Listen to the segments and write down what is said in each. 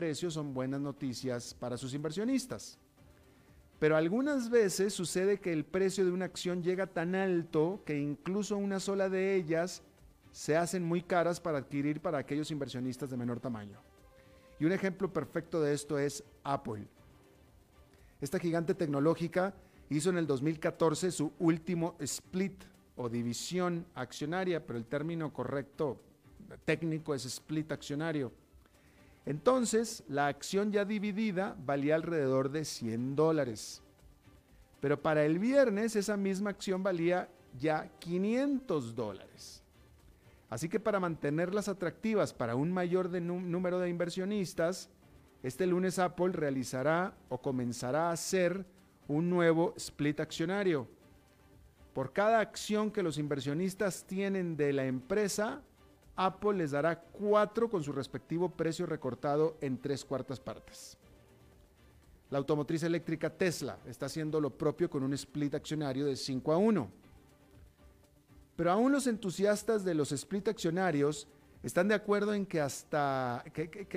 precio son buenas noticias para sus inversionistas. Pero algunas veces sucede que el precio de una acción llega tan alto que incluso una sola de ellas se hacen muy caras para adquirir para aquellos inversionistas de menor tamaño. Y un ejemplo perfecto de esto es Apple. Esta gigante tecnológica hizo en el 2014 su último split o división accionaria, pero el término correcto técnico es split accionario. Entonces, la acción ya dividida valía alrededor de 100 dólares. Pero para el viernes esa misma acción valía ya 500 dólares. Así que para mantenerlas atractivas para un mayor número de inversionistas, este lunes Apple realizará o comenzará a hacer un nuevo split accionario. Por cada acción que los inversionistas tienen de la empresa, Apple les dará cuatro con su respectivo precio recortado en tres cuartas partes. La automotriz eléctrica Tesla está haciendo lo propio con un split accionario de 5 a 1. Pero aún los entusiastas de los split accionarios están de acuerdo en que hasta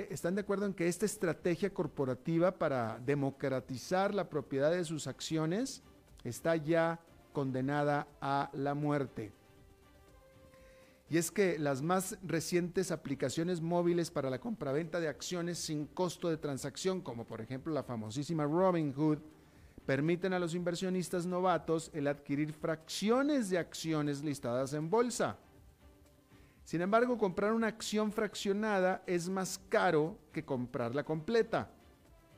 están de acuerdo en que esta estrategia corporativa para democratizar la propiedad de sus acciones está ya condenada a la muerte. Y es que las más recientes aplicaciones móviles para la compraventa de acciones sin costo de transacción, como por ejemplo la famosísima Robinhood, permiten a los inversionistas novatos el adquirir fracciones de acciones listadas en bolsa. Sin embargo, comprar una acción fraccionada es más caro que comprarla completa.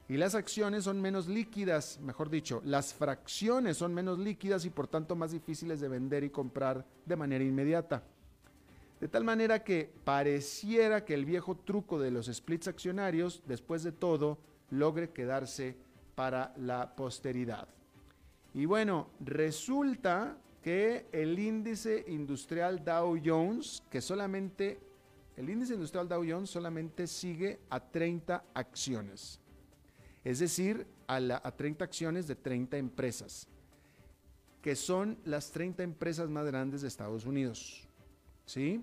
Y las acciones son menos líquidas, mejor dicho, las fracciones son menos líquidas y por tanto más difíciles de vender y comprar de manera inmediata. De tal manera que pareciera que el viejo truco de los splits accionarios, después de todo, logre quedarse para la posteridad. Y bueno, resulta que el índice industrial Dow Jones, que solamente, el índice industrial Dow Jones solamente sigue a 30 acciones. Es decir, a, a 30 acciones de 30 empresas, que son las 30 empresas más grandes de Estados Unidos. ¿Sí?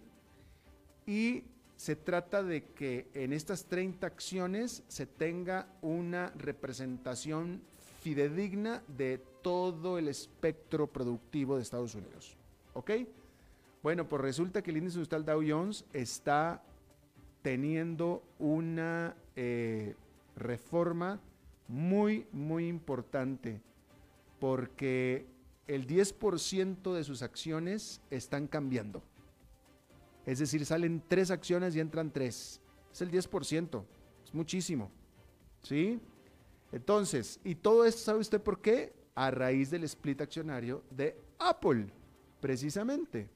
Y se trata de que en estas 30 acciones se tenga una representación fidedigna de todo el espectro productivo de Estados Unidos. ¿Ok? Bueno, pues resulta que el índice industrial Dow Jones está teniendo una eh, reforma muy, muy importante porque el 10% de sus acciones están cambiando. Es decir, salen tres acciones y entran tres. Es el 10%. Es muchísimo. ¿Sí? Entonces, ¿y todo esto sabe usted por qué? A raíz del split accionario de Apple, precisamente.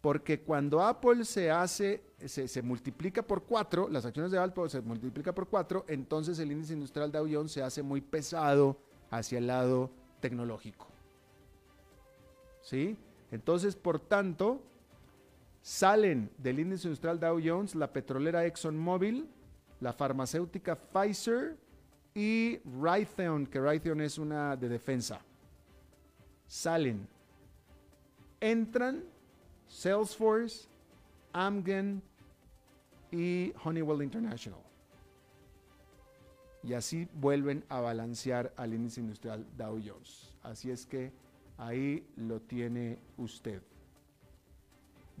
Porque cuando Apple se hace, se, multiplica por cuatro, las acciones de Apple se multiplica por cuatro, entonces el índice industrial Dow Jones se hace muy pesado hacia el lado tecnológico. ¿Sí? Entonces, por tanto, Salen del índice industrial Dow Jones la petrolera ExxonMobil, la farmacéutica Pfizer y Raytheon, que Raytheon es una de defensa. Salen. Entran Salesforce, Amgen y Honeywell International. Y así vuelven a balancear al índice industrial Dow Jones. Así es que ahí lo tiene usted.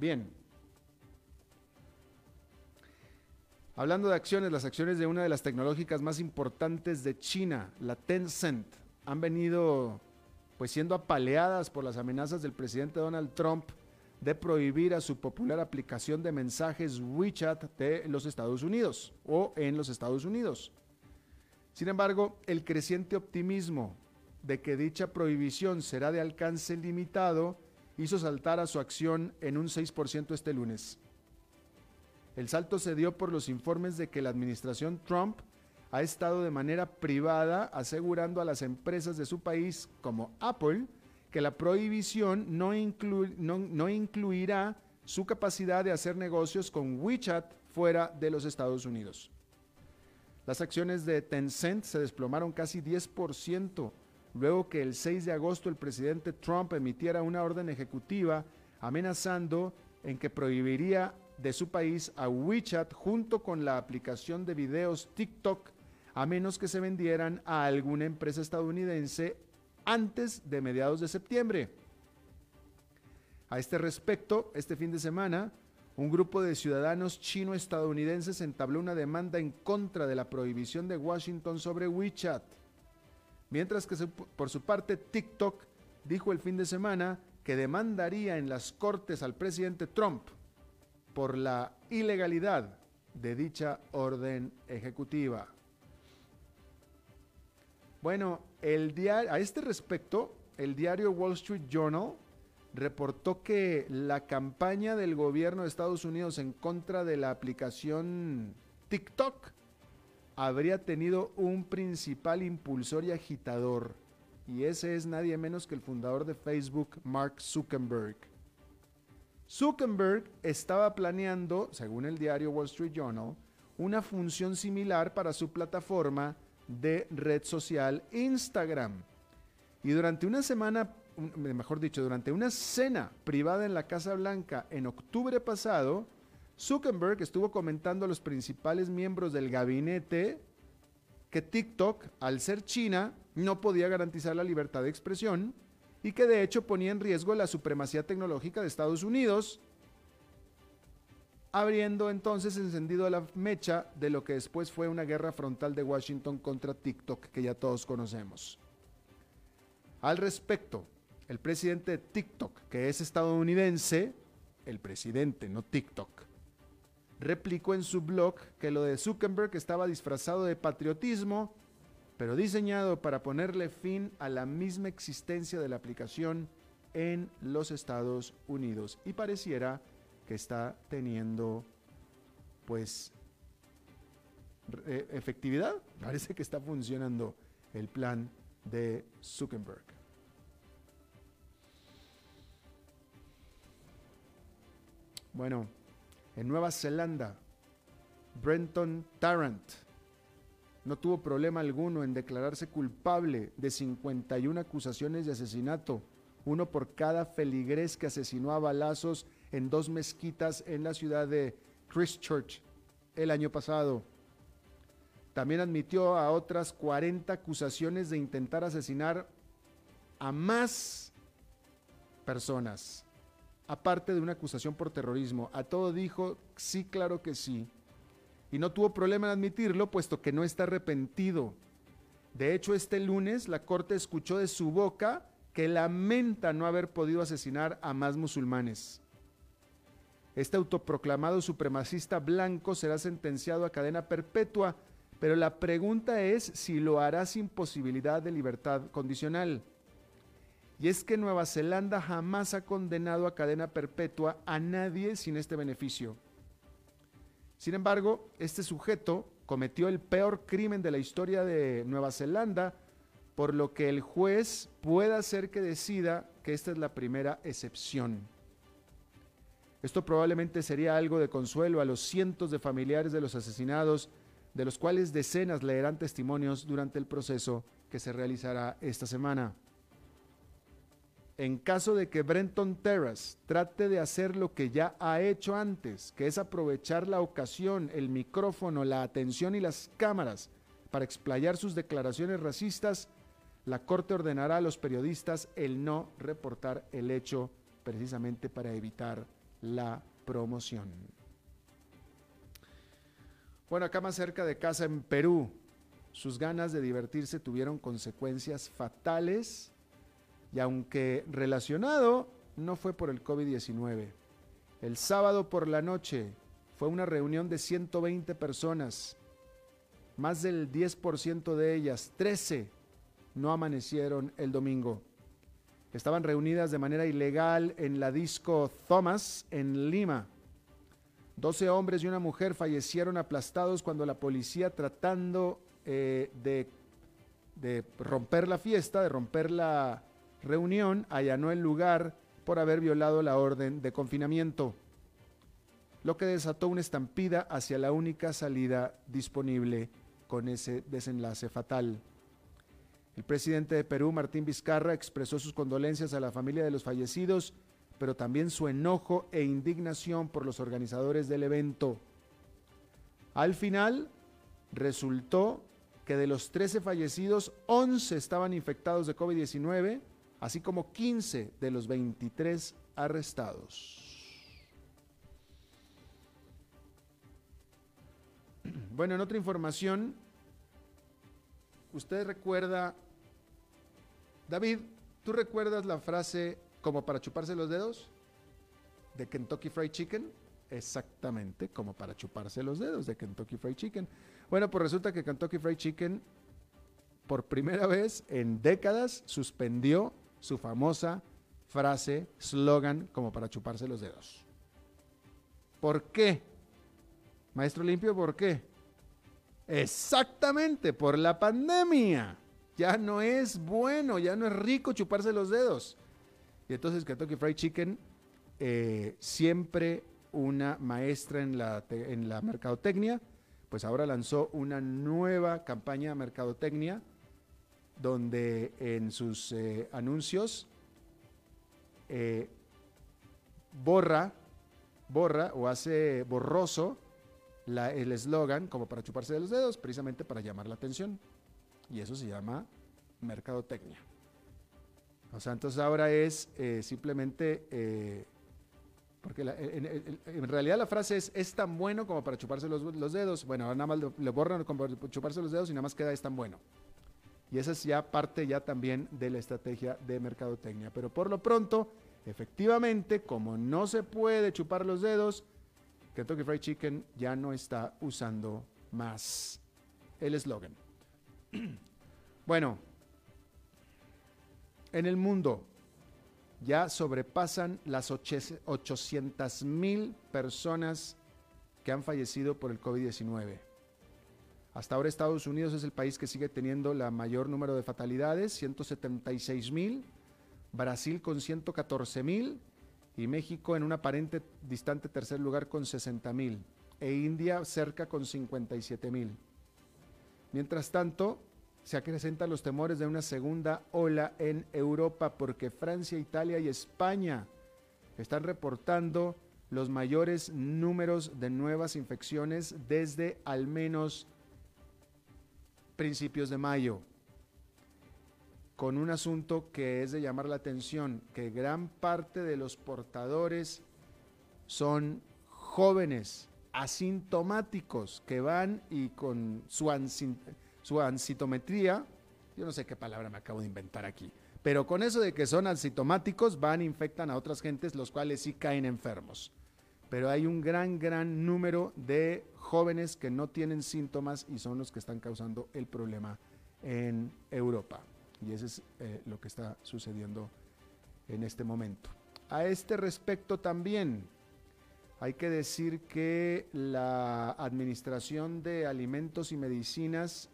Bien. Hablando de acciones, las acciones de una de las tecnológicas más importantes de China, la Tencent, han venido pues siendo apaleadas por las amenazas del presidente Donald Trump de prohibir a su popular aplicación de mensajes WeChat de los Estados Unidos o en los Estados Unidos. Sin embargo, el creciente optimismo de que dicha prohibición será de alcance limitado hizo saltar a su acción en un 6% este lunes. El salto se dio por los informes de que la administración Trump ha estado de manera privada asegurando a las empresas de su país, como Apple, que la prohibición no, no, incluirá su capacidad de hacer negocios con WeChat fuera de los Estados Unidos. Las acciones de Tencent se desplomaron casi 10% luego que el 6 de agosto el presidente Trump emitiera una orden ejecutiva amenazando en que prohibiría de su país a WeChat junto con la aplicación de videos TikTok, a menos que se vendieran a alguna empresa estadounidense antes de mediados de septiembre. A este respecto, este fin de semana, un grupo de ciudadanos chino-estadounidenses entabló una demanda en contra de la prohibición de Washington sobre WeChat. Mientras que por su parte TikTok dijo el fin de semana que demandaría en las cortes al presidente Trump por la ilegalidad de dicha orden ejecutiva. Bueno, el a este respecto, el diario Wall Street Journal reportó que la campaña del gobierno de Estados Unidos en contra de la aplicación TikTok habría tenido un principal impulsor y agitador, y ese es nadie menos que el fundador de Facebook, Mark Zuckerberg. Zuckerberg estaba planeando, según el diario Wall Street Journal, una función similar para su plataforma de red social Instagram. Y durante una semana mejor dicho, durante una cena privada en la Casa Blanca en octubre pasado, Zuckerberg estuvo comentando a los principales miembros del gabinete que TikTok, al ser China, no podía garantizar la libertad de expresión y que de hecho ponía en riesgo la supremacía tecnológica de Estados Unidos, abriendo entonces encendido la mecha de lo que después fue una guerra frontal de Washington contra TikTok que ya todos conocemos. Al respecto, el presidente de TikTok, que es estadounidense, el presidente, no TikTok, replicó en su blog que lo de Zuckerberg estaba disfrazado de patriotismo, pero diseñado para ponerle fin a la misma existencia de la aplicación en los Estados Unidos. Y pareciera que está teniendo, pues, efectividad. Parece que está funcionando el plan de Zuckerberg. Bueno, en Nueva Zelanda, Brenton Tarrant no tuvo problema alguno en declararse culpable de 51 acusaciones de asesinato, uno por cada feligrés que asesinó a balazos en dos mezquitas en la ciudad de Christchurch el año pasado. También admitió a otras 40 acusaciones de intentar asesinar a más personas aparte de una acusación por terrorismo. A todo dijo, sí, claro que sí. Y no tuvo problema en admitirlo, puesto que no está arrepentido. De hecho, este lunes la corte escuchó de su boca que lamenta no haber podido asesinar a más musulmanes. Este autoproclamado supremacista blanco será sentenciado a cadena perpetua, pero la pregunta es si lo hará sin posibilidad de libertad condicional. Y es que Nueva Zelanda jamás ha condenado a cadena perpetua a nadie sin este beneficio. Sin embargo, este sujeto cometió el peor crimen de la historia de Nueva Zelanda, por lo que el juez puede hacer que decida que esta es la primera excepción. Esto probablemente sería algo de consuelo a los cientos de familiares de los asesinados, de los cuales decenas leerán testimonios durante el proceso que se realizará esta semana en caso de que Brenton Terrace trate de hacer lo que ya ha hecho antes, que es aprovechar la ocasión, el micrófono, la atención y las cámaras para explayar sus declaraciones racistas, la Corte ordenará a los periodistas el no reportar el hecho precisamente para evitar la promoción. Bueno, acá más cerca de casa en Perú, sus ganas de divertirse tuvieron consecuencias fatales y aunque relacionado, no fue por el COVID-19. El sábado por la noche fue una reunión de 120 personas. Más del 10% de ellas, 13, no amanecieron el domingo. Estaban reunidas de manera ilegal en la disco Thomas en Lima. 12 hombres y una mujer fallecieron aplastados cuando la policía tratando eh, de, de romper la fiesta, de romper la, reunión allanó el lugar por haber violado la orden de confinamiento, lo que desató una estampida hacia la única salida disponible con ese desenlace fatal. El presidente de Perú, Martín Vizcarra, expresó sus condolencias a la familia de los fallecidos pero también su enojo e indignación por los organizadores del evento. Al final, resultó que de los 13 fallecidos, 11 estaban infectados de COVID-19, así como 15 de los 23 arrestados. Bueno, en otra información, usted recuerda, David, ¿tú recuerdas la frase como para chuparse los dedos de Kentucky Fried Chicken? Exactamente, como para chuparse los dedos de Kentucky Fried Chicken. Bueno, pues resulta que Kentucky Fried Chicken, por primera vez en décadas, suspendió su famosa frase, slogan, como para chuparse los dedos. ¿Por qué? Maestro Limpio, ¿por qué? Exactamente, por la pandemia. Ya no es bueno, ya no es rico chuparse los dedos. Y entonces Kentucky Fried Chicken, eh, siempre una maestra en la, en la mercadotecnia, pues ahora lanzó una nueva campaña de mercadotecnia donde en sus eh, anuncios eh, borra, borra o hace borroso el eslogan como para chuparse de los dedos, precisamente para llamar la atención. Y eso se llama mercadotecnia. O sea, entonces ahora es eh, simplemente, porque en, realidad la frase es, es tan bueno como para chuparse los, dedos. Bueno, ahora nada más le, borran como para chuparse los dedos y nada más queda es tan bueno. Y esa es ya parte ya también de la estrategia de mercadotecnia. Pero por lo pronto, efectivamente, como no se puede chupar los dedos, Kentucky Fried Chicken ya no está usando más el eslogan. bueno, en el mundo ya sobrepasan las 800 mil personas que han fallecido por el COVID-19. Hasta ahora Estados Unidos es el país que sigue teniendo la mayor número de fatalidades, 176 mil, Brasil con 114 mil y México en un aparente distante tercer lugar con 60 mil e India cerca con 57 mil. Mientras tanto, se acrecentan los temores de una segunda ola en Europa porque Francia, Italia y España están reportando los mayores números de nuevas infecciones desde al menos principios de mayo con un asunto que es de llamar la atención, que gran parte de los portadores son jóvenes, asintomáticos, que van y con su, su ansitometría, yo no sé qué palabra me acabo de inventar aquí, pero con eso de que son asintomáticos van infectan a otras gentes, los cuales sí caen enfermos. Pero hay un gran, gran número de jóvenes que no tienen síntomas y son los que están causando el problema en Europa. Y eso es eh, lo que está sucediendo en este momento. A este respecto también hay que decir que la Administración de Alimentos y Medicinas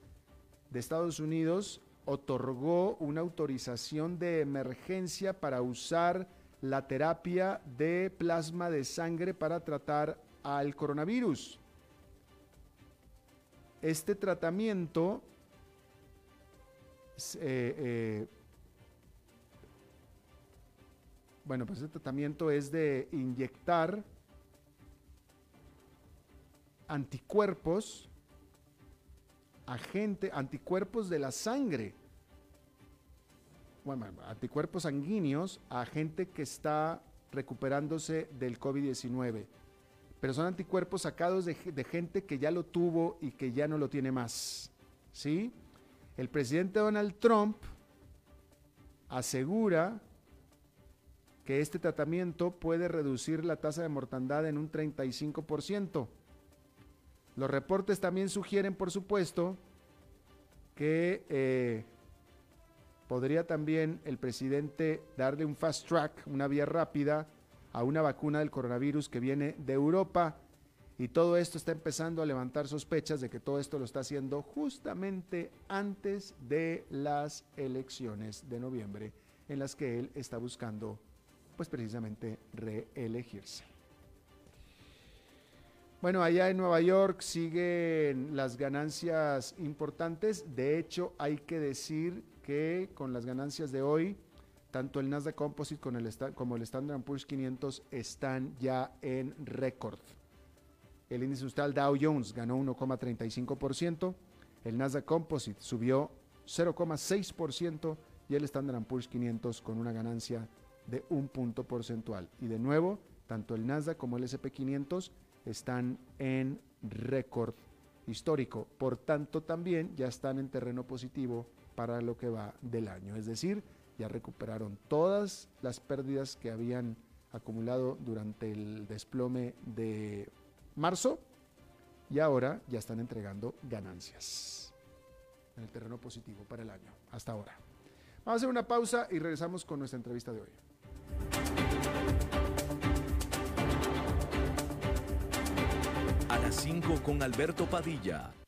de Estados Unidos otorgó una autorización de emergencia para usar la terapia de plasma de sangre para tratar al coronavirus. Este tratamiento eh, eh, bueno, pues el tratamiento es de inyectar anticuerpos agente, anticuerpos de la sangre, bueno, anticuerpos sanguíneos a gente que está recuperándose del COVID-19. Pero son anticuerpos sacados de, gente que ya lo tuvo y que ya no lo tiene más. ¿Sí? El presidente Donald Trump asegura que este tratamiento puede reducir la tasa de mortandad en un 35%. Los reportes también sugieren, por supuesto, que eh, podría también el presidente darle un fast track, una vía rápida, a una vacuna del coronavirus que viene de Europa y todo esto está empezando a levantar sospechas de que todo esto lo está haciendo justamente antes de las elecciones de noviembre en las que él está buscando pues precisamente reelegirse. Bueno, allá en Nueva York siguen las ganancias importantes. De hecho, hay que decir que con las ganancias de hoy, tanto el Nasdaq Composite como el, Standard Poor's 500 están ya en récord. El índice industrial Dow Jones ganó 1,35%, el Nasdaq Composite subió 0,6% y el Standard Poor's 500 con una ganancia de un punto porcentual. Y de nuevo, tanto el Nasdaq como el SP500 están en récord histórico. Por tanto, también ya están en terreno positivo para lo que va del año. Es decir, ya recuperaron todas las pérdidas que habían acumulado durante el desplome de marzo y ahora ya están entregando ganancias en el terreno positivo para el año, hasta ahora. Vamos a hacer una pausa y regresamos con nuestra entrevista de hoy. A las 5 con Alberto Padilla,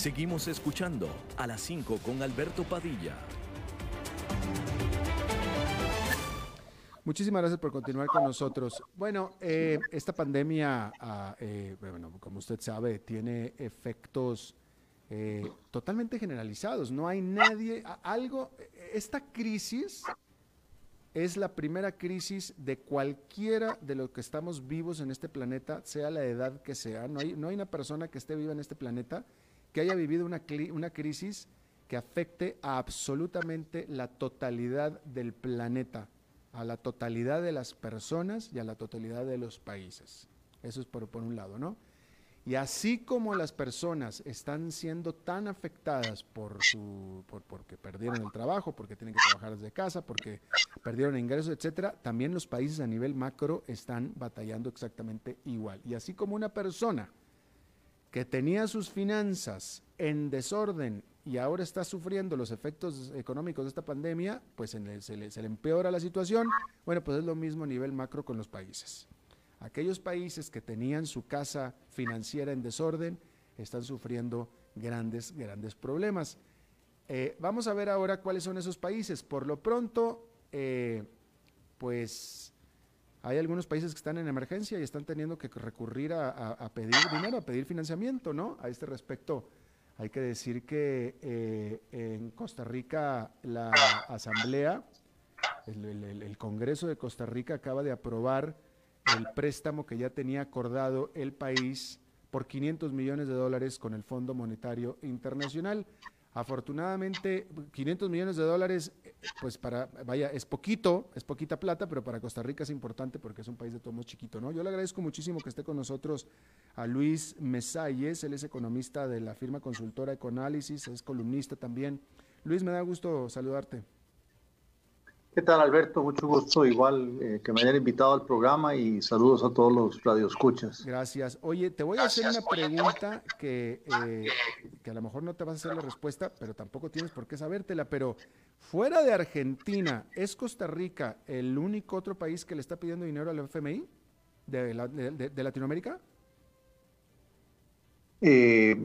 Seguimos escuchando a las 5 con Alberto Padilla. Muchísimas gracias por continuar con nosotros. Bueno, eh, esta pandemia, ah, eh, bueno, como usted sabe, tiene efectos eh, totalmente generalizados. No hay nadie, algo, esta crisis es la primera crisis de cualquiera de los que estamos vivos en este planeta, sea la edad que sea. No hay, no hay una persona que esté viva en este planeta que haya vivido una, una crisis que afecte a absolutamente la totalidad del planeta, a la totalidad de las personas y a la totalidad de los países. Eso es por, un lado, ¿no? Y así como las personas están siendo tan afectadas por su, por, porque perdieron el trabajo, porque tienen que trabajar desde casa, porque perdieron ingresos, etcétera, también los países a nivel macro están batallando exactamente igual. Y así como una persona que tenía sus finanzas en desorden y ahora está sufriendo los efectos económicos de esta pandemia, pues se, le, se, le, empeora la situación. Bueno, pues es lo mismo a nivel macro con los países. Aquellos países que tenían su casa financiera en desorden están sufriendo grandes, grandes problemas. Eh, vamos a ver ahora cuáles son esos países. Por lo pronto, eh, pues hay algunos países que están en emergencia y están teniendo que recurrir a, pedir dinero, a pedir financiamiento, ¿no? A este respecto, hay que decir que eh, en Costa Rica la Asamblea, el, Congreso de Costa Rica acaba de aprobar el préstamo que ya tenía acordado el país por 500 millones de dólares con el Fondo Monetario Internacional. Afortunadamente, 500 millones de dólares, pues para, vaya, es poquito, es poquita plata, pero para Costa Rica es importante porque es un país de todo chiquito, ¿no? Yo le agradezco muchísimo que esté con nosotros a Luis Mesalles, él es economista de la firma consultora Econálisis, es columnista también. Luis, me da gusto saludarte. ¿Qué tal, Alberto? Mucho gusto, igual eh, que me hayan invitado al programa y saludos a todos los radioescuchas. Gracias. Oye, te voy a hacer una pregunta que, eh, que a lo mejor no te vas a hacer la respuesta, pero tampoco tienes por qué sabértela, pero fuera de Argentina, ¿es Costa Rica el único otro país que le está pidiendo dinero al FMI de, Latinoamérica? Eh,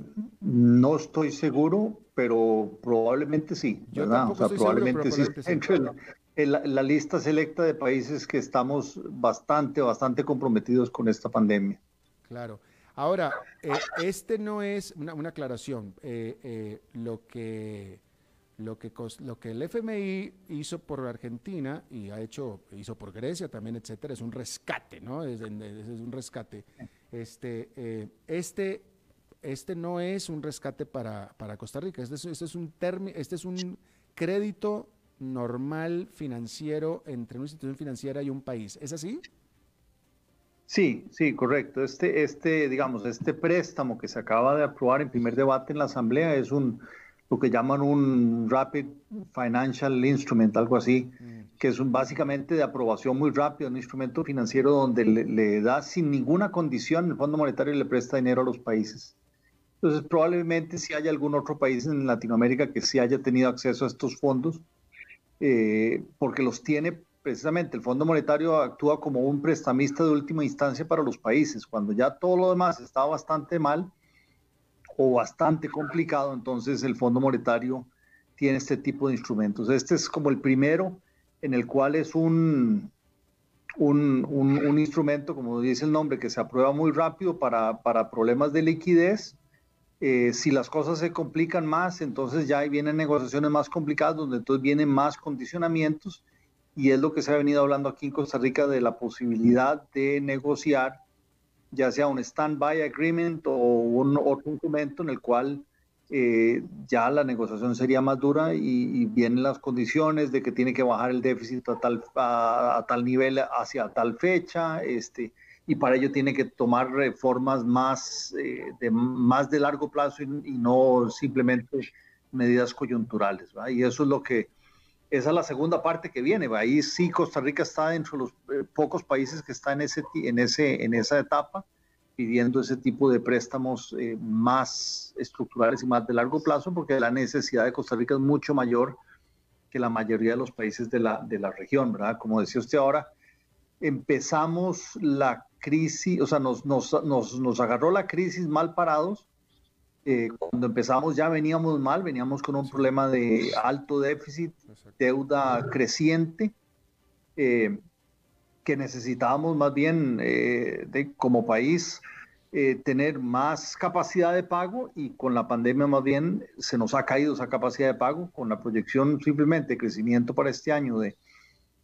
no estoy seguro, pero probablemente sí. Yo probablemente sí la lista selecta de países que estamos bastante, bastante comprometidos con esta pandemia. Claro. Ahora, eh, este no es una, aclaración. Eh, eh, lo que lo que lo que el FMI hizo por Argentina y ha hecho hizo por Grecia también, etcétera, es un rescate, ¿no? Es, un rescate. Este este este no es un rescate para, para Costa Rica. Este, este es un este es un crédito normal financiero entre una institución financiera y un país. ¿Es así? Sí, sí, correcto. Este, este, digamos, este préstamo que se acaba de aprobar en primer debate en la Asamblea es un lo que llaman un Rapid Financial Instrument, algo así, mm. que es un, básicamente de aprobación muy rápida, un instrumento financiero donde le, da sin ninguna condición, el Fondo Monetario le presta dinero a los países. Entonces, probablemente si haya algún otro país en Latinoamérica que sí haya tenido acceso a estos fondos, eh, porque los tiene precisamente el Fondo Monetario actúa como un prestamista de última instancia para los países. Cuando ya todo lo demás está bastante mal o bastante complicado, entonces el Fondo Monetario tiene este tipo de instrumentos. Este es como el primero en el cual es un, un, instrumento, como dice el nombre, que se aprueba muy rápido para, problemas de liquidez. Eh, si las cosas se complican más, entonces ya vienen negociaciones más complicadas, donde entonces vienen más condicionamientos y es lo que se ha venido hablando aquí en Costa Rica de la posibilidad de negociar ya sea un stand-by agreement o un otro documento en el cual eh, ya la negociación sería más dura y, vienen las condiciones de que tiene que bajar el déficit a tal, a, tal nivel hacia tal fecha, este, y para ello tiene que tomar reformas más, eh, de, más de largo plazo y, no simplemente medidas coyunturales. Y eso es lo que esa es la segunda parte que viene. Ahí sí Costa Rica está dentro de los eh, pocos países que está en, ese, en, ese, en esa etapa pidiendo ese tipo de préstamos eh, más estructurales y más de largo plazo, porque la necesidad de Costa Rica es mucho mayor que la mayoría de los países de la, de la región, ¿verdad? Como decía usted ahora, empezamos la crisis, o sea, nos, nos, nos, nos agarró la crisis mal parados. Eh, cuando empezamos ya veníamos mal, veníamos con un problema de alto déficit, deuda creciente, eh, que necesitábamos más bien eh, de, como país tener más capacidad de pago y con la pandemia más bien se nos ha caído esa capacidad de pago, con la proyección simplemente de crecimiento para este año de...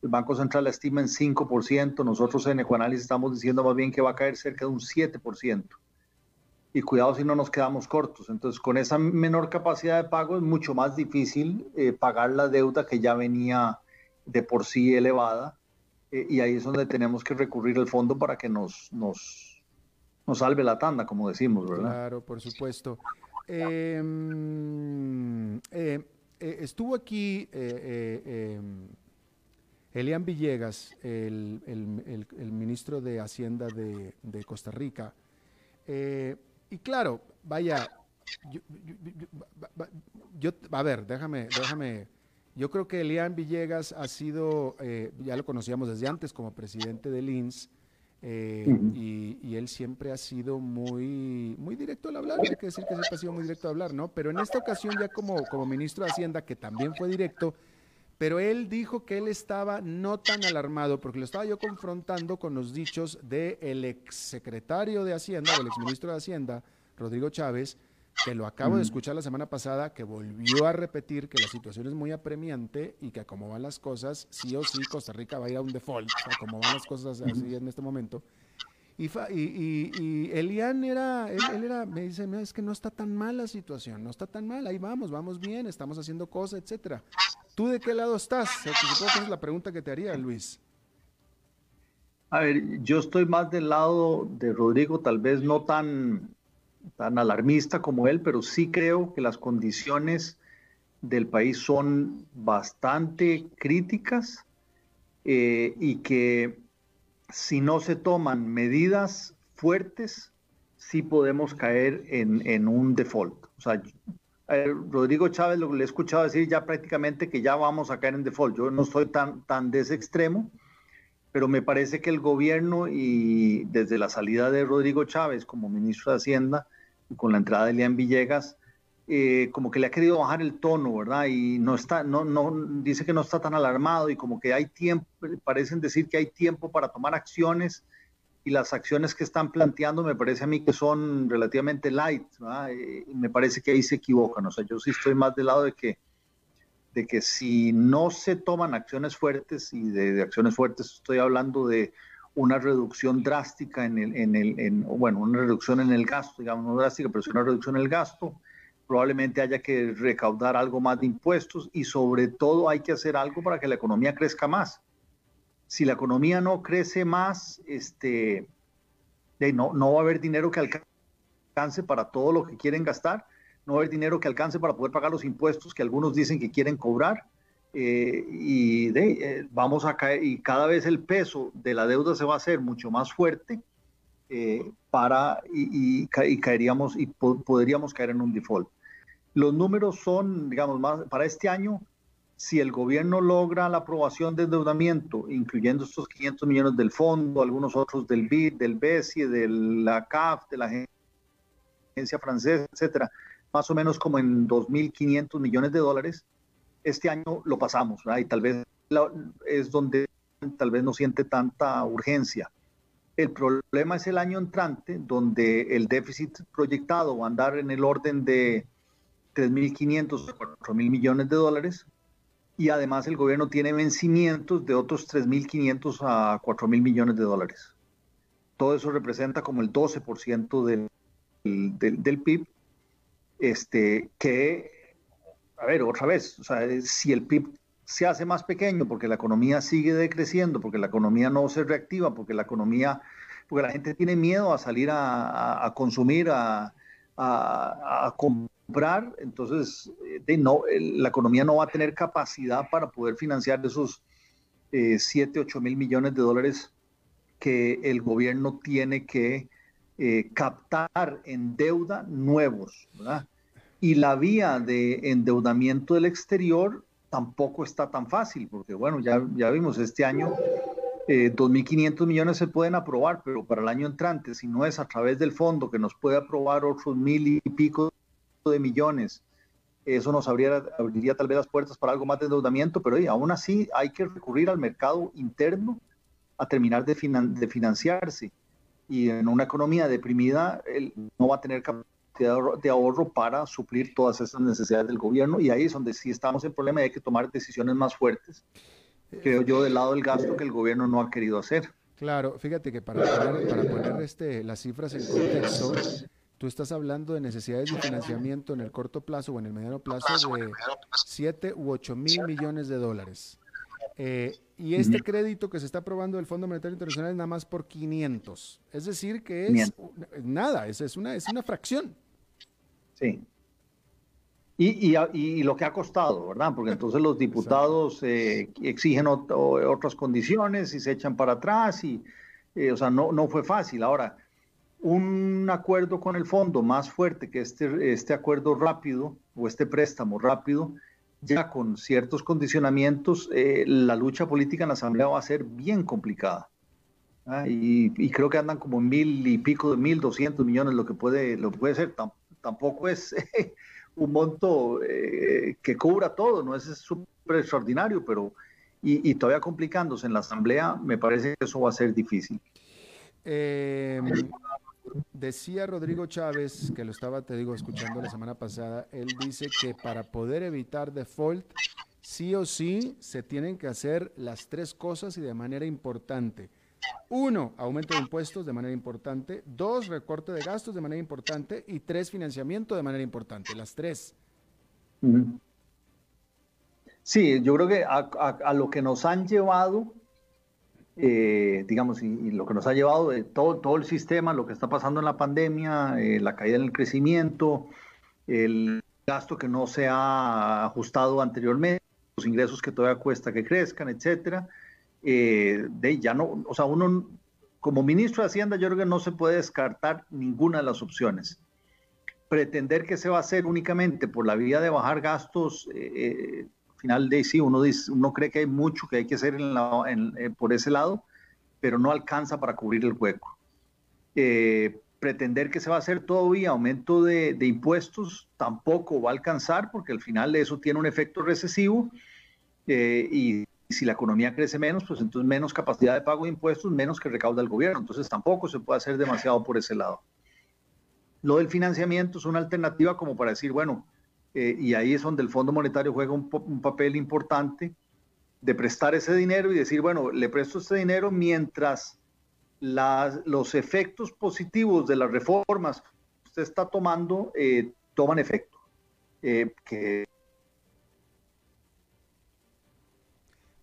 El Banco Central la estima en 5%, nosotros en Ecoanálisis estamos diciendo más bien que va a caer cerca de un 7% y cuidado si no nos quedamos cortos. Entonces, con esa menor capacidad de pago es mucho más difícil eh, pagar la deuda que ya venía de por sí elevada eh, y ahí es donde tenemos que recurrir al fondo para que nos, nos, nos salve la tanda, como decimos, ¿verdad? Claro, por supuesto. Em, eh, estuvo aquí em, Elian Villegas, el, el, ministro de Hacienda de, de Costa Rica. Y claro, vaya, yo, a ver, déjame, déjame. Yo creo que Elian Villegas ha sido, eh, ya lo conocíamos desde antes como presidente del INS, eh, y, él siempre ha sido muy, muy directo al hablar, hay que decir que siempre ha sido muy directo al hablar, ¿no? Pero en esta ocasión ya como, como ministro de Hacienda, que también fue directo, pero él dijo que él estaba no tan alarmado, porque lo estaba yo confrontando con los dichos del exsecretario de Hacienda, del exministro de Hacienda, Rodrigo Chávez, que lo acabo de escuchar la semana pasada, que volvió a repetir que la situación es muy apremiante y que como van las cosas, sí o sí Costa Rica va a ir a un default, o sea, como van las cosas así en este momento. Y, y, Elian era, él, era, me dice, es que no está tan mal la situación, no está tan mal, ahí vamos, vamos bien, estamos haciendo cosas, etcétera. ¿Tú de qué lado estás? Supongo que es la pregunta que te haría, Luis. A ver, yo estoy más del lado de Rodrigo, tal vez no tan, tan alarmista como él, pero sí creo que las condiciones del país son bastante críticas eh, y que si no se toman medidas fuertes, sí podemos caer en, en un default. O sea, Rodrigo Chávez lo le he escuchado decir ya prácticamente que ya vamos a caer en default. Yo no estoy tan, tan de ese extremo, pero me parece que el gobierno y desde la salida de Rodrigo Chávez como ministro de Hacienda y con la entrada de Elian Villegas, eh, como que le ha querido bajar el tono, ¿verdad? Y no está, no, no, dice que no está tan alarmado y como que hay tiempo, parecen decir que hay tiempo para tomar acciones y las acciones que están planteando me parece a mí que son relativamente light, eh, me parece que ahí se equivocan. O sea, yo sí estoy más del lado de que, de que si no se toman acciones fuertes, y de, acciones fuertes estoy hablando de una reducción drástica en el, en el en, bueno, una reducción en el gasto, digamos, no drástica, pero sí una reducción en el gasto, probablemente haya que recaudar algo más de impuestos y sobre todo hay que hacer algo para que la economía crezca más si la economía no crece más, este, no, no va a haber dinero que alcance para todo lo que quieren gastar. no va a haber dinero que alcance para poder pagar los impuestos que algunos dicen que quieren cobrar. Eh, y de, vamos a caer, y cada vez el peso de la deuda se va a hacer mucho más fuerte para, y, caeríamos, y podríamos caer en un default. Los números son, digamos, más, para este año si el gobierno logra la aprobación de endeudamiento, incluyendo estos 500 millones del fondo, algunos otros del BID, del BESI, de la CAF, de la agencia francesa, etcétera, más o menos como en 2.500 millones de dólares, este año lo pasamos, y tal vez es donde tal vez no siente tanta urgencia. El problema es el año entrante, donde el déficit proyectado va a andar en el orden de 3.500 a 4.000 millones de dólares, y además el gobierno tiene vencimientos de otros 3.500 a 4.000 millones de dólares. Todo eso representa como el 12% del, del, PIB, este, que, a ver, otra vez, o sea, si el PIB se hace más pequeño porque la economía sigue decreciendo, porque la economía no se reactiva, porque la economía, porque la gente tiene miedo a salir a, consumir, a, a, a comprar, entonces de no, la economía no va a tener capacidad para poder financiar esos 7, eh, 8 mil millones de dólares que el gobierno tiene que eh, captar en deuda nuevos. Y la vía de endeudamiento del exterior tampoco está tan fácil, porque bueno, ya, ya vimos este año eh, 2.500 millones se pueden aprobar, pero para el año entrante, si no es a través del fondo que nos puede aprobar otros mil y pico de millones. Eso nos abriría, tal vez las puertas para algo más de endeudamiento, pero aún así hay que recurrir al mercado interno a terminar de, de financiarse. Y en una economía deprimida, él no va a tener capacidad de ahorro para suplir todas esas necesidades del gobierno. Y ahí es donde sí estamos en problema y hay que tomar decisiones más fuertes, creo yo, del lado del gasto que el gobierno no ha querido hacer. Claro, fíjate que para poner, para poner este, las cifras en contexto, tú estás hablando de necesidades de financiamiento en el corto plazo o en el mediano plazo de 7 u 8 mil millones de dólares. Eh, y este crédito que se está aprobando del Fondo Monetario Internacional es nada más por 500. Es decir, que es nada, es, es, una, es una fracción. Sí. Y, y, lo que ha costado, ¿verdad? Porque entonces los diputados eh, exigen otras condiciones y se echan para atrás y, eh, o sea, no, no fue fácil. Ahora, un acuerdo con el fondo más fuerte que este, este acuerdo rápido o este préstamo rápido, ya con ciertos condicionamientos, eh, la lucha política en la Asamblea va a ser bien complicada. ¿ah? Y, creo que andan como mil y pico de mil doscientos millones lo que puede, lo puede ser. tampoco es un monto eh, que cubra todo, no es súper extraordinario, pero y, y, todavía complicándose en la Asamblea, me parece que eso va a ser difícil. Decía Rodrigo Chávez, que lo estaba, te digo, escuchando la semana pasada, él dice que para poder evitar default, sí o sí se tienen que hacer las tres cosas y de manera importante. Uno, aumento de impuestos de manera importante. Dos, recorte de gastos de manera importante. Y tres, financiamiento de manera importante. Las tres. Sí, yo creo que a lo que nos han llevado eh, digamos, y, lo que nos ha llevado de todo, todo el sistema, lo que está pasando en la pandemia, eh, la caída en el crecimiento, el gasto que no se ha ajustado anteriormente, los ingresos que todavía cuesta que crezcan, etcétera. Eh, ya no, o sea, uno como ministro de Hacienda, yo creo que no se puede descartar ninguna de las opciones. Pretender que se va a hacer únicamente por la vía de bajar gastos final de sí, uno, dice, uno cree que hay mucho que hay que hacer en eh, por ese lado, pero no alcanza para cubrir el hueco. Eh, pretender que se va a hacer todavía aumento de, impuestos tampoco va a alcanzar porque al final eso tiene un efecto recesivo eh, y si la economía crece menos, pues entonces menos capacidad de pago de impuestos, menos que recauda el gobierno. Entonces tampoco se puede hacer demasiado por ese lado. Lo del financiamiento es una alternativa como para decir, bueno, eh, y ahí es donde el Fondo Monetario juega un, papel importante de prestar ese dinero y decir, bueno, le presto este dinero mientras los efectos positivos de las reformas que usted está tomando eh, toman efecto. Eh,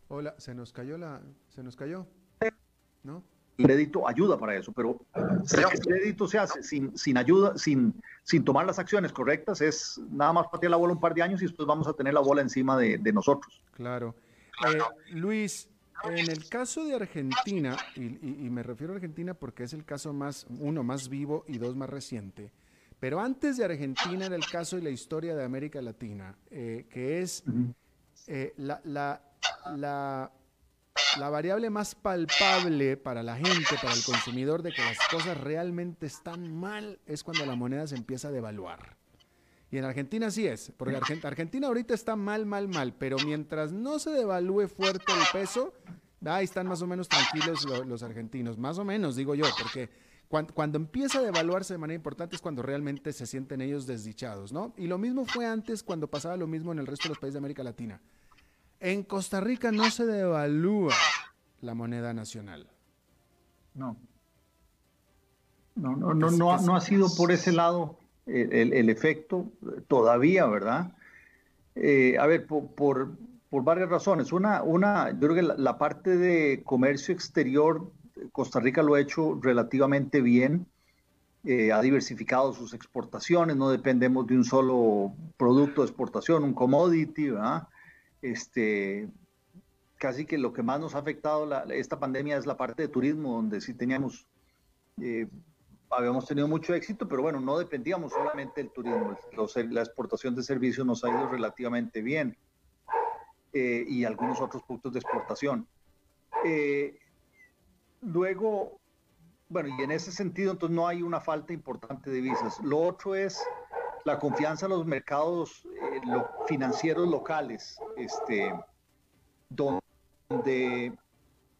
Hola, se nos cayó la, se nos cayó, ¿no? Crédito ayuda para eso, pero si el crédito se hace sin, sin ayuda, sin, sin tomar las acciones correctas, es nada más patear la bola un par de años y después vamos a tener la bola encima de, de nosotros. Claro. Eh, Luis, en el caso de Argentina, y, y, me refiero a Argentina porque es el caso más, uno, más vivo y dos, más reciente, pero antes de Argentina era el caso y la historia de América Latina, eh, que es eh, la, la, la la variable más palpable para la gente, para el consumidor, de que las cosas realmente están mal es cuando la moneda se empieza a devaluar. Y en Argentina sí es, porque Argentina ahorita está mal, mal, mal, pero mientras no se devalúe fuerte el peso, ahí están más o menos tranquilos los, argentinos, más o menos digo yo, porque cuando, cuando, empieza a devaluarse de manera importante es cuando realmente se sienten ellos desdichados, ¿no? Y lo mismo fue antes cuando pasaba lo mismo en el resto de los países de América Latina. En Costa Rica no se devalúa la moneda nacional. No. No, no, no, no, ha sido por ese lado el, efecto todavía, ¿verdad? Eh, a ver, por, varias razones. Una, una, yo creo que la, parte de comercio exterior, Costa Rica lo ha hecho relativamente bien. Eh, ha diversificado sus exportaciones, no dependemos de un solo producto de exportación, un commodity, ¿verdad? Este, casi que lo que más nos ha afectado esta pandemia es la parte de turismo, donde sí teníamos, eh, habíamos tenido mucho éxito, pero bueno, no dependíamos solamente del turismo, la exportación de servicios nos ha ido relativamente bien eh, y algunos otros productos de exportación. Eh, luego, bueno, y en ese sentido, entonces no hay una falta importante de visas. Lo otro es la confianza en los mercados eh, financieros locales, este, donde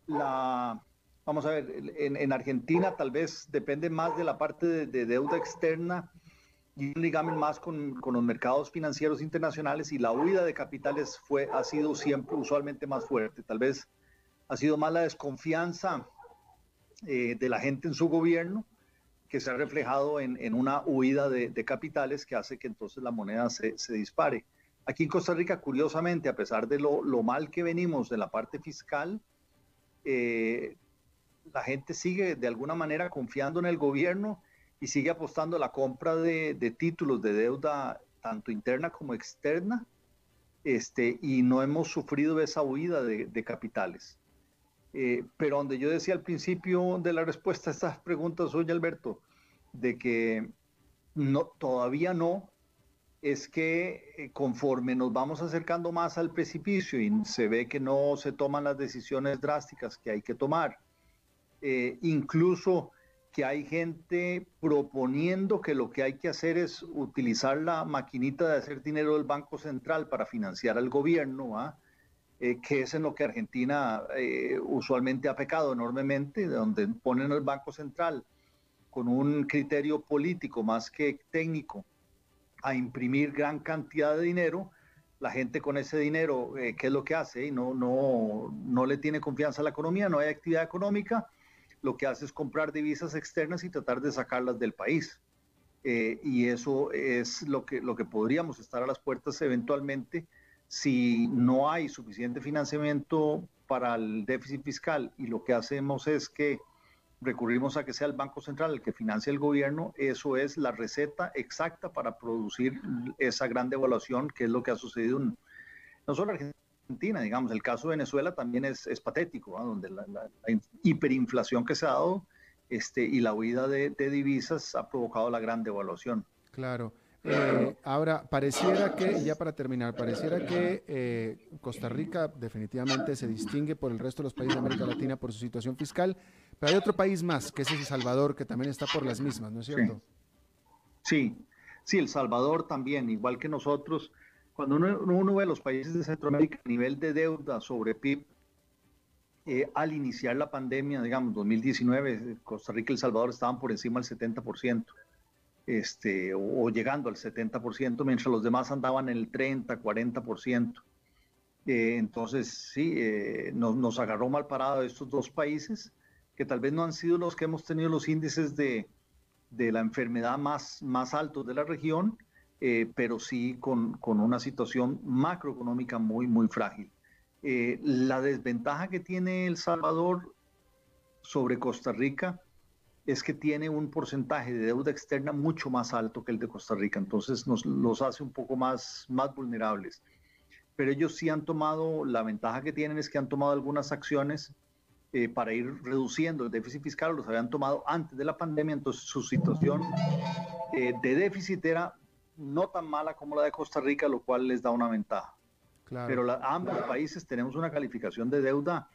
la, vamos a ver, en, Argentina tal vez depende más de la parte de, deuda externa y un ligamen más con, con, los mercados financieros internacionales y la huida de capitales fue, ha sido siempre usualmente más fuerte. Tal vez ha sido más la desconfianza eh, de la gente en su gobierno que se ha reflejado en, una huida de, capitales que hace que entonces la moneda se, dispare. Aquí en Costa Rica, curiosamente, a pesar de lo, mal que venimos de la parte fiscal, eh, la gente sigue de alguna manera confiando en el gobierno y sigue apostando a la compra de, títulos de deuda tanto interna como externa, este, y no hemos sufrido esa huida de capitales. Eh, pero donde yo decía al principio de la respuesta a estas preguntas, oye Alberto, de que no, todavía no, es que eh, conforme nos vamos acercando más al precipicio y se ve que no se toman las decisiones drásticas que hay que tomar, eh, incluso que hay gente proponiendo que lo que hay que hacer es utilizar la maquinita de hacer dinero del Banco Central para financiar al gobierno, ¿ah? Eh, que es en lo que Argentina eh, usualmente ha pecado enormemente, donde ponen al Banco Central con un criterio político más que técnico a imprimir gran cantidad de dinero, la gente con ese dinero, eh, ¿qué es lo que hace? No, no, no le tiene confianza a la economía, no hay actividad económica, lo que hace es comprar divisas externas y tratar de sacarlas del país. y eso es lo que, lo que podríamos estar a las puertas eventualmente si no hay suficiente financiamiento para el déficit fiscal y lo que hacemos es que recurrimos a que sea el Banco Central el que financie el gobierno, eso es la receta exacta para producir esa gran devaluación que es lo que ha sucedido en, no solo en Argentina, digamos, el caso de Venezuela también es, patético, donde la, hiperinflación que se ha dado este, y la huida de, de divisas ha provocado la gran devaluación. Claro. Eh, ahora, pareciera que, ya para terminar, pareciera que eh, Costa Rica definitivamente se distingue por el resto de los países de América Latina por su situación fiscal, pero hay otro país más, que es El Salvador, que también está por las mismas, ¿no es cierto? Sí, sí, El Salvador también, igual que nosotros. Cuando uno, ve los países de Centroamérica a nivel de deuda sobre PIB, eh, al iniciar la pandemia, digamos, 2019, Costa Rica y El Salvador estaban por encima del 70% este, o, llegando al 70%, mientras los demás andaban en el 30, 40%. Eh, entonces, sí, eh, nos, agarró mal parado estos dos países, que tal vez no han sido los que hemos tenido los índices de, de la enfermedad más, más altos de la región, eh, pero sí con, con, una situación macroeconómica muy, muy frágil. la desventaja que tiene El Salvador sobre Costa Rica es que tiene un porcentaje de deuda externa mucho más alto que el de Costa Rica, entonces nos los hace un poco más, más vulnerables. Pero ellos sí han tomado, la ventaja que tienen es que han tomado algunas acciones eh, para ir reduciendo el déficit fiscal, los habían tomado antes de la pandemia, entonces su situación eh, de déficit era no tan mala como la de Costa Rica, lo cual les da una ventaja. Pero ambos países tenemos una calificación de deuda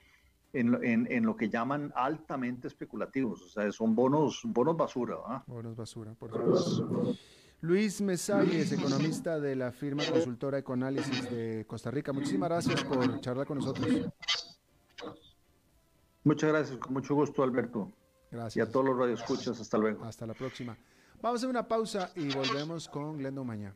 en, lo que llaman altamente especulativos, o sea, son bonos, bonos basura. Bonos basura, por supuesto. Luis Mesalles, economista de la firma consultora Econálisis de Costa Rica. Muchísimas gracias por charlar con nosotros. Muchas gracias, con mucho gusto, Alberto. Gracias. Y a todos los radioescuchas, hasta luego. Hasta la próxima. Vamos a una pausa y volvemos con Glendo Mañana.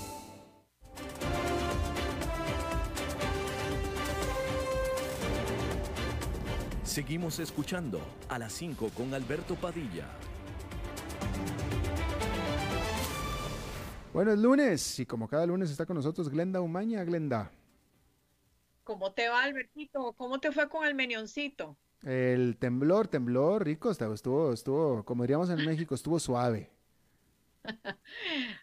Seguimos escuchando a las 5 con Alberto Padilla. Bueno, es lunes y como cada lunes está con nosotros Glenda Umaña. Glenda. ¿Cómo te va, Albertito? ¿Cómo te fue con el menioncito? El temblor, temblor, rico, estuvo, estuvo, como diríamos en México, estuvo suave.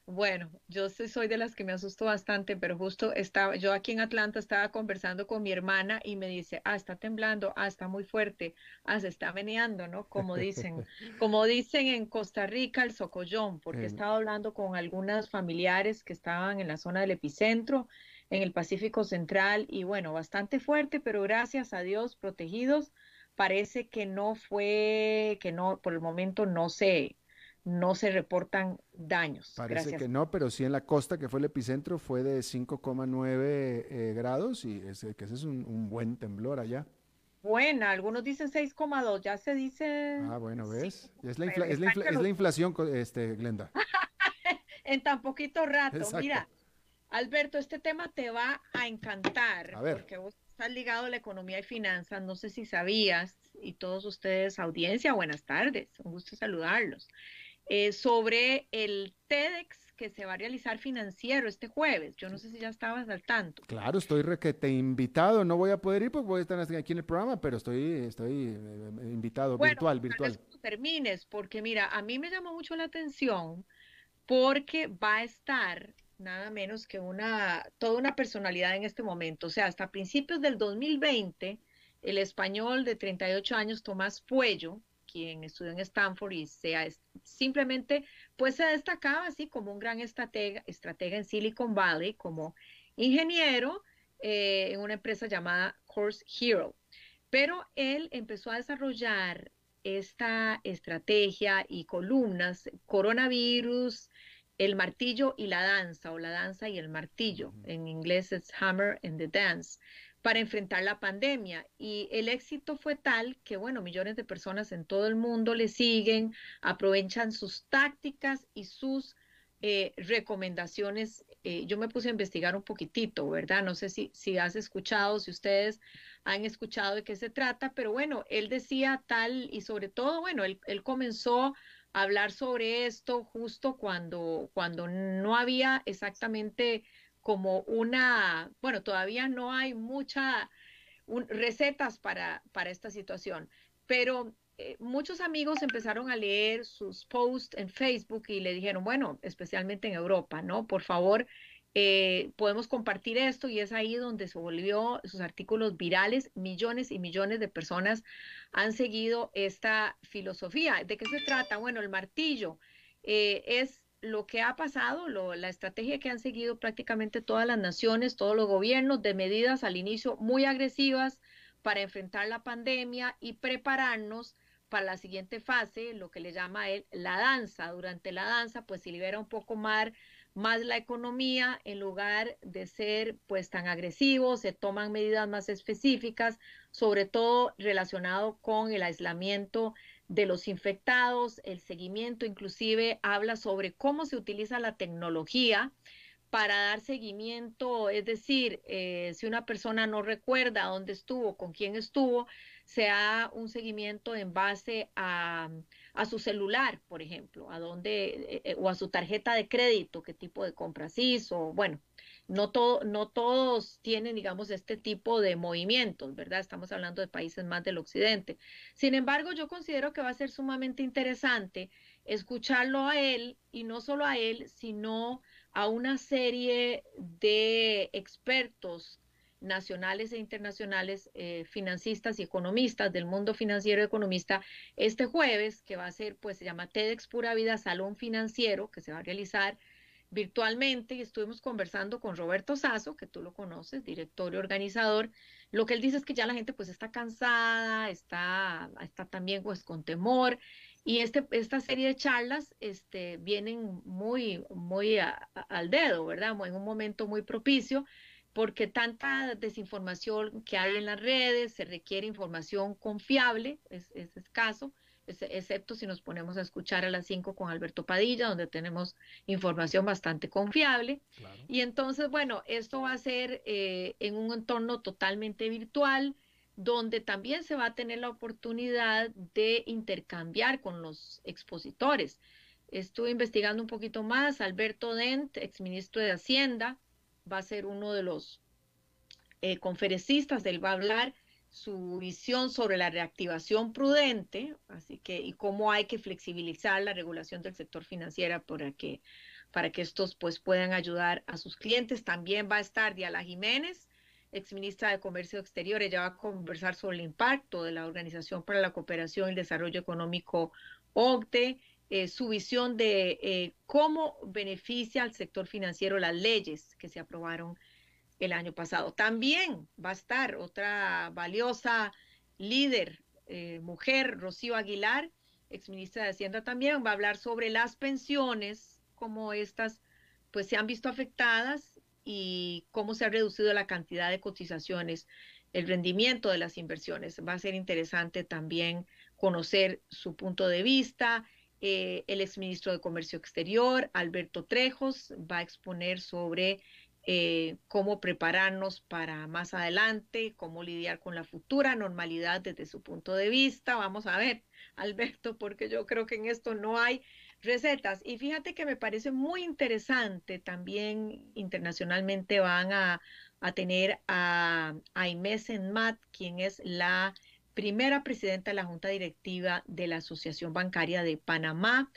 Bueno, yo soy de las que me asusto bastante, pero justo estaba, yo aquí en Atlanta estaba conversando con mi hermana y me dice, ah, está temblando, ah, está muy fuerte, ah, se está meneando, ¿no? Como dicen, como dicen en Costa Rica, el socollón, porque estaba hablando con algunas familiares que estaban en la zona del epicentro, en el Pacífico Central, y bueno, bastante fuerte, pero gracias a Dios, protegidos, parece que no fue, que no, por el momento no se no se reportan daños. Parece que no, pero sí en la costa, que fue el epicentro, fue de 5,9 eh, grados y ese, que ese es un, buen temblor allá. Buena, algunos dicen 6,2, ya se dice... Ah, bueno, ¿ves? es, la es, la inflación, este, Glenda. en tan poquito rato. Mira, Alberto, este tema te va a encantar. A ver. Porque vos estás ligado a la economía y finanzas, no sé si sabías, y todos ustedes, audiencia, buenas tardes, un gusto saludarlos. Eh, sobre el TEDx que se va a realizar financiero este jueves. Yo no sé si ya estabas al tanto. Claro, estoy requete invitado. No voy a poder ir porque voy a estar aquí en el programa, pero estoy, estoy eh, invitado virtual, virtual. termines, porque mira, a mí me llamó mucho la atención porque va a estar nada menos que una, toda una personalidad en este momento. O sea, hasta principios del 2020, el español de 38 años, Tomás Puello, quien estudió en Stanford y sea simplemente pues se destacaba así como un gran estratega, estratega en Silicon Valley, como ingeniero eh, en una empresa llamada Course Hero. Pero él empezó a desarrollar esta estrategia y columnas, coronavirus, el martillo y la danza, o la danza y el martillo. En inglés es Hammer and the Dance para enfrentar la pandemia. Y el éxito fue tal que, bueno, millones de personas en todo el mundo le siguen, aprovechan sus tácticas y sus eh, recomendaciones. Eh, yo me puse a investigar un poquitito, ¿verdad? No sé si, si has escuchado, si ustedes han escuchado de qué se trata, pero bueno, él decía tal y sobre todo, bueno, él, él comenzó a hablar sobre esto justo cuando, cuando no había exactamente como una, bueno, todavía no hay muchas recetas para, para esta situación, pero eh, muchos amigos empezaron a leer sus posts en Facebook y le dijeron, bueno, especialmente en Europa, ¿no? Por favor, eh, podemos compartir esto y es ahí donde se volvió sus artículos virales. Millones y millones de personas han seguido esta filosofía. ¿De qué se trata? Bueno, el martillo eh, es lo que ha pasado, la estrategia que han seguido prácticamente todas las naciones, todos los gobiernos, de medidas al inicio muy agresivas para enfrentar la pandemia y prepararnos para la siguiente fase, lo que le llama él la danza. Durante la danza, pues se libera un poco más más la economía en lugar de ser pues tan agresivos, se toman medidas más específicas, sobre todo relacionado con el aislamiento de los infectados, el seguimiento, inclusive habla sobre cómo se utiliza la tecnología para dar seguimiento, es decir, eh, si una persona no recuerda dónde estuvo, con quién estuvo, se da un seguimiento en base a, a su celular, por ejemplo, a dónde, eh, eh, o a su tarjeta de crédito, qué tipo de compras hizo, bueno, no, todo, no todos tienen, digamos, este tipo de movimientos, ¿verdad? Estamos hablando de países más del occidente. Sin embargo, yo considero que va a ser sumamente interesante escucharlo a él, y no solo a él, sino a una serie de expertos nacionales e internacionales, eh, financistas y economistas del mundo financiero y economista este jueves, que va a ser, pues se llama TEDx Pura Vida Salón Financiero, que se va a realizar virtualmente y estuvimos conversando con Roberto Sazo, que tú lo conoces, director y organizador. Lo que él dice es que ya la gente pues está cansada, está, está también pues con temor y este, esta serie de charlas este, vienen muy, muy al dedo, ¿verdad? En un momento muy propicio porque tanta desinformación que hay en las redes, se requiere información confiable, es, escaso, excepto si nos ponemos a escuchar a las 5 con Alberto Padilla, donde tenemos información bastante confiable. Y entonces, bueno, esto va a ser eh, en un entorno totalmente virtual, donde también se va a tener la oportunidad de intercambiar con los expositores. Estuve investigando un poquito más, Alberto Dent, exministro de Hacienda, va a ser uno de los eh, conferencistas, él va a hablar su visión sobre la reactivación prudente, así que, y cómo hay que flexibilizar la regulación del sector financiero para que, para que estos pues puedan ayudar a sus clientes. También va a estar Diala Jiménez, exministra de Comercio Exterior, ella va a conversar sobre el impacto de la Organización para la Cooperación y el Desarrollo Económico OCDE, eh, su visión de eh, cómo beneficia al sector financiero las leyes que se aprobaron el año pasado. También va a estar otra valiosa líder, eh, mujer, Rocío Aguilar, exministra de Hacienda también, va a hablar sobre las pensiones, cómo estas pues se han visto afectadas y cómo se ha reducido la cantidad de cotizaciones, el rendimiento de las inversiones. Va a ser interesante también conocer su punto de vista eh, el exministro de Comercio Exterior, Alberto Trejos, va a exponer sobre eh, cómo prepararnos para más adelante, cómo lidiar con la futura normalidad desde su punto de vista. Vamos a ver, Alberto, porque yo creo que en esto no hay recetas. Y fíjate que me parece muy interesante, también internacionalmente van a, tener a, a Inés Enmat, quien es la primera presidenta de la Junta Directiva de la Asociación Bancaria de Panamá.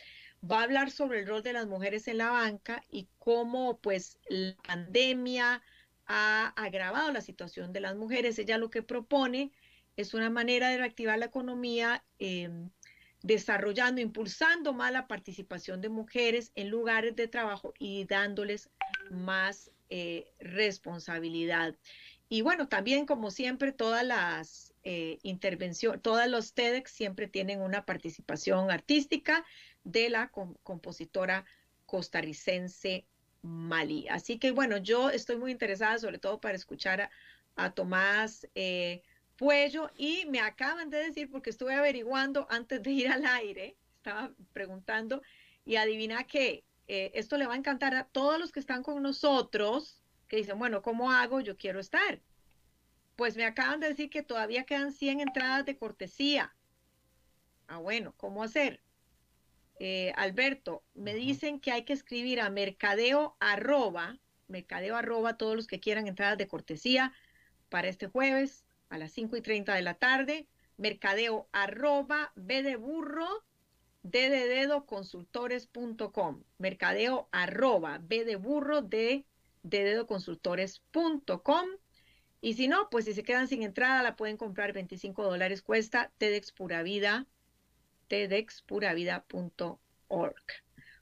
Va a hablar sobre el rol de las mujeres en la banca y cómo pues la pandemia ha agravado la situación de las mujeres. Ella lo que propone es una manera de reactivar la economía em, desarrollando, impulsando más la participación de mujeres en lugares de trabajo y dándoles más eh, responsabilidad. Y bueno, también como siempre, todas las eh, intervención, todos los TEDx siempre tienen una participación artística de la compositora costarricense Mali. Así que bueno, yo estoy muy interesada sobre todo para escuchar a, Tomás eh, Puello y me acaban de decir, porque estuve averiguando antes de ir al aire, estaba preguntando y adivina que eh, esto le va a encantar a todos los que están con nosotros, que dicen, bueno, ¿cómo hago? Yo quiero estar. Pues me acaban de decir que todavía quedan 100 entradas de cortesía. Ah, bueno, ¿cómo hacer? Eh, Alberto, me dicen que hay que escribir a mercadeo arroba mercadeo arroba todos los que quieran entradas de cortesía para este jueves a las 5 y 30 de la tarde, mercadeo arroba b de burro d de dedo consultores.com, mercadeo arroba b de burro de, de dedo consultores.com. Y si no, pues si se quedan sin entrada, la pueden comprar 25 dólares cuesta TEDx Pura Vida, tedxpuravida.org.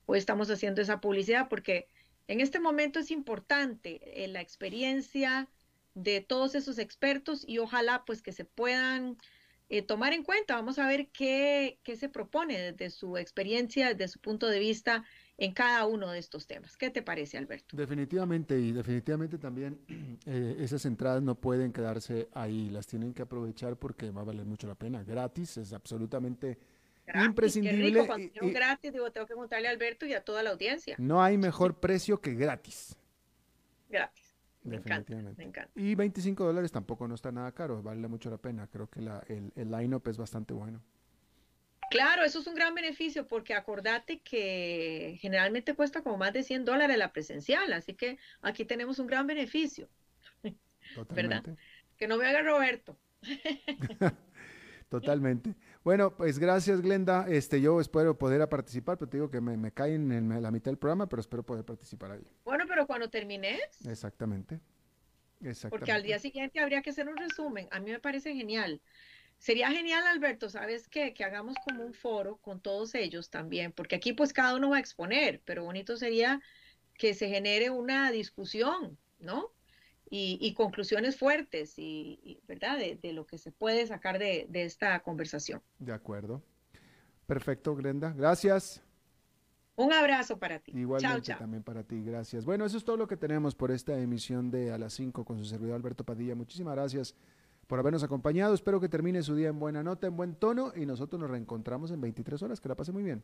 Hoy estamos haciendo esa publicidad porque en este momento es importante eh, la experiencia de todos esos expertos y ojalá pues que se puedan eh, tomar en cuenta. Vamos a ver qué, qué, se propone desde su experiencia, desde su punto de vista en cada uno de estos temas. ¿Qué te parece, Alberto? Definitivamente, y definitivamente también eh, esas entradas no pueden quedarse ahí, las tienen que aprovechar porque va a valer mucho la pena. Gratis, es absolutamente imprescindible. Qué gratis, digo, tengo que contarle a Alberto y a toda la audiencia. No hay mejor precio que gratis. Gratis. Me encanta, me encanta. Y 25 dólares tampoco no está nada caro, vale mucho la pena. Creo que la, el, el line-up es bastante bueno. Claro, eso es un gran beneficio porque acordate que generalmente cuesta como más de 100 dólares la presencial, así que aquí tenemos un gran beneficio. ¿Verdad? Que no me haga Roberto. Totalmente. Bueno, pues gracias, Glenda. Este, yo espero poder participar, pero te digo que me, me caen en la mitad del programa, pero espero poder participar ahí. Bueno, pero cuando termines. Exactamente. Exactamente. Porque al día siguiente habría que hacer un resumen. A mí me parece genial. Sería genial, Alberto, ¿sabes qué? Que hagamos como un foro con todos ellos también, porque aquí pues cada uno va a exponer, pero bonito sería que se genere una discusión, ¿no? Y, conclusiones fuertes, y, ¿verdad? De, lo que se puede sacar de, de esta conversación. De acuerdo. Perfecto, Glenda. Gracias. Un abrazo para ti. Igualmente también para ti, gracias. Bueno, eso es todo lo que tenemos por esta emisión de A las 5 con su servidor Alberto Padilla. Muchísimas gracias por habernos acompañado. Espero que termine su día en buena nota, en buen tono y nosotros nos reencontramos en 23 horas. Que la pase muy bien.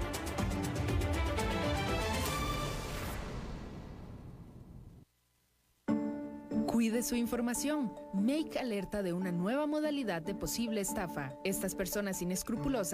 Cuide su información. Make alerta de una nueva modalidad de posible estafa. Estas personas inescrupulosas